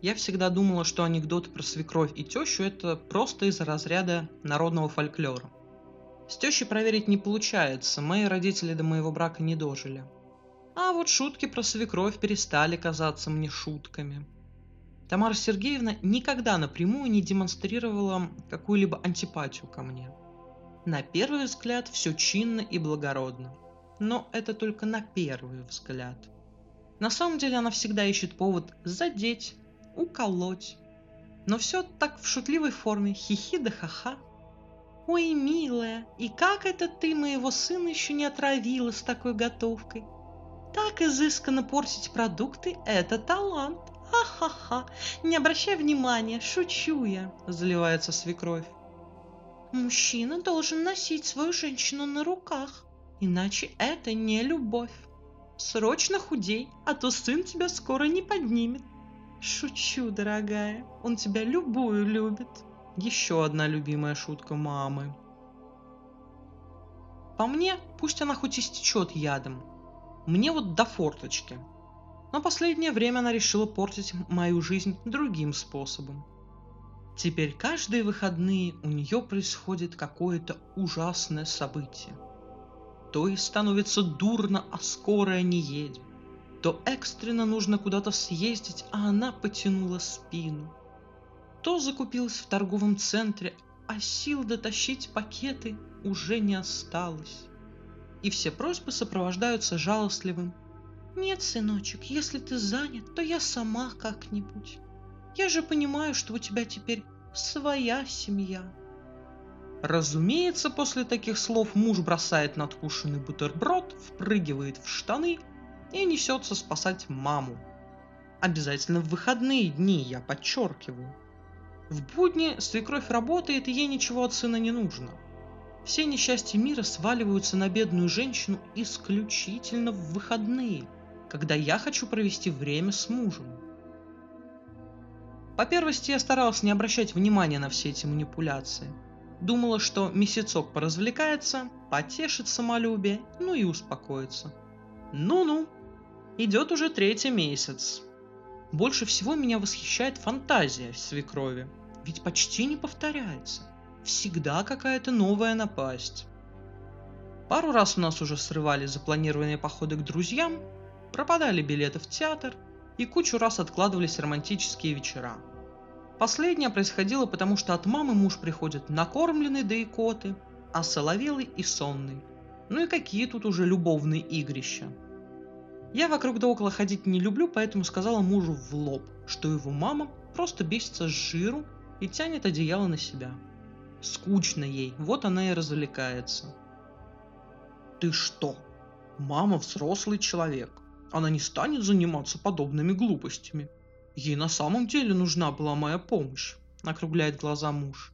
Я всегда думала, что анекдоты про свекровь и тещу – это просто из разряда народного фольклора. С тещей проверить не получается, мои родители до моего брака не дожили. А вот шутки про свекровь перестали казаться мне шутками. Тамара Сергеевна никогда напрямую не демонстрировала какую-либо антипатию ко мне. На первый взгляд все чинно и благородно. Но это только на первый взгляд. На самом деле она всегда ищет повод задеть, уколоть. Но все так в шутливой форме, хихи да ха-ха. Ой, милая, и как это ты моего сына еще не отравила с такой готовкой? Так изысканно портить продукты – это талант. Ха-ха-ха, не обращай внимания, шучу я, заливается свекровь. Мужчина должен носить свою женщину на руках, иначе это не любовь. Срочно худей, а то сын тебя скоро не поднимет. Шучу, дорогая, он тебя любую любит. Еще одна любимая шутка мамы. По мне, пусть она хоть истечет ядом. Мне вот до форточки. Но последнее время она решила портить мою жизнь другим способом. Теперь каждые выходные у нее происходит какое-то ужасное событие. То есть становится дурно, а скорая не едет. То экстренно нужно куда-то съездить, а она потянула спину то закупилась в торговом центре, а сил дотащить пакеты уже не осталось. И все просьбы сопровождаются жалостливым. «Нет, сыночек, если ты занят, то я сама как-нибудь. Я же понимаю, что у тебя теперь своя семья». Разумеется, после таких слов муж бросает надкушенный бутерброд, впрыгивает в штаны и несется спасать маму. Обязательно в выходные дни, я подчеркиваю – в будни свекровь работает, и ей ничего от сына не нужно. Все несчастья мира сваливаются на бедную женщину исключительно в выходные, когда я хочу провести время с мужем. По первости я старалась не обращать внимания на все эти манипуляции. Думала, что месяцок поразвлекается, потешит самолюбие, ну и успокоится. Ну-ну, идет уже третий месяц. Больше всего меня восхищает фантазия свекрови ведь почти не повторяется. Всегда какая-то новая напасть. Пару раз у нас уже срывали запланированные походы к друзьям, пропадали билеты в театр и кучу раз откладывались романтические вечера. Последнее происходило потому, что от мамы муж приходит накормленный до икоты, а соловелый и сонный. Ну и какие тут уже любовные игрища. Я вокруг да около ходить не люблю, поэтому сказала мужу в лоб, что его мама просто бесится с жиру и тянет одеяло на себя. Скучно ей, вот она и развлекается. Ты что? Мама взрослый человек. Она не станет заниматься подобными глупостями. Ей на самом деле нужна была моя помощь, округляет глаза муж.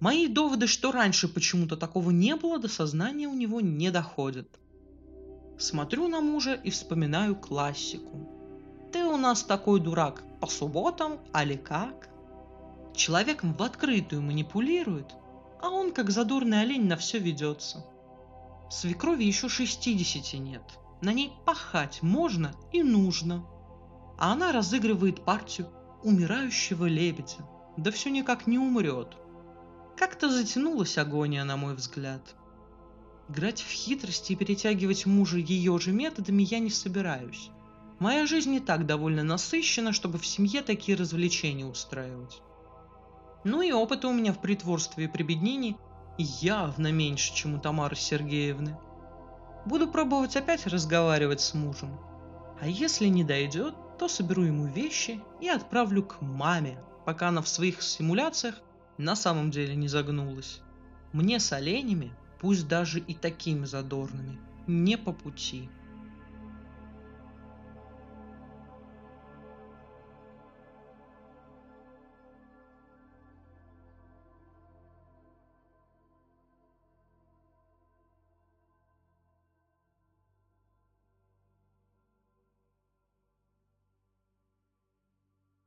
Мои доводы, что раньше почему-то такого не было, до сознания у него не доходят. Смотрю на мужа и вспоминаю классику. Ты у нас такой дурак по субботам, али как? Человеком в открытую манипулирует, а он как задорный олень на все ведется. Свекрови еще 60 нет. На ней пахать можно и нужно. А она разыгрывает партию умирающего лебедя. Да все никак не умрет. Как-то затянулась агония, на мой взгляд. Играть в хитрости и перетягивать мужа ее же методами я не собираюсь. Моя жизнь не так довольно насыщена, чтобы в семье такие развлечения устраивать. Ну и опыта у меня в притворстве и прибеднении явно меньше, чем у Тамары Сергеевны. Буду пробовать опять разговаривать с мужем. А если не дойдет, то соберу ему вещи и отправлю к маме, пока она в своих симуляциях на самом деле не загнулась. Мне с оленями, пусть даже и такими задорными, не по пути.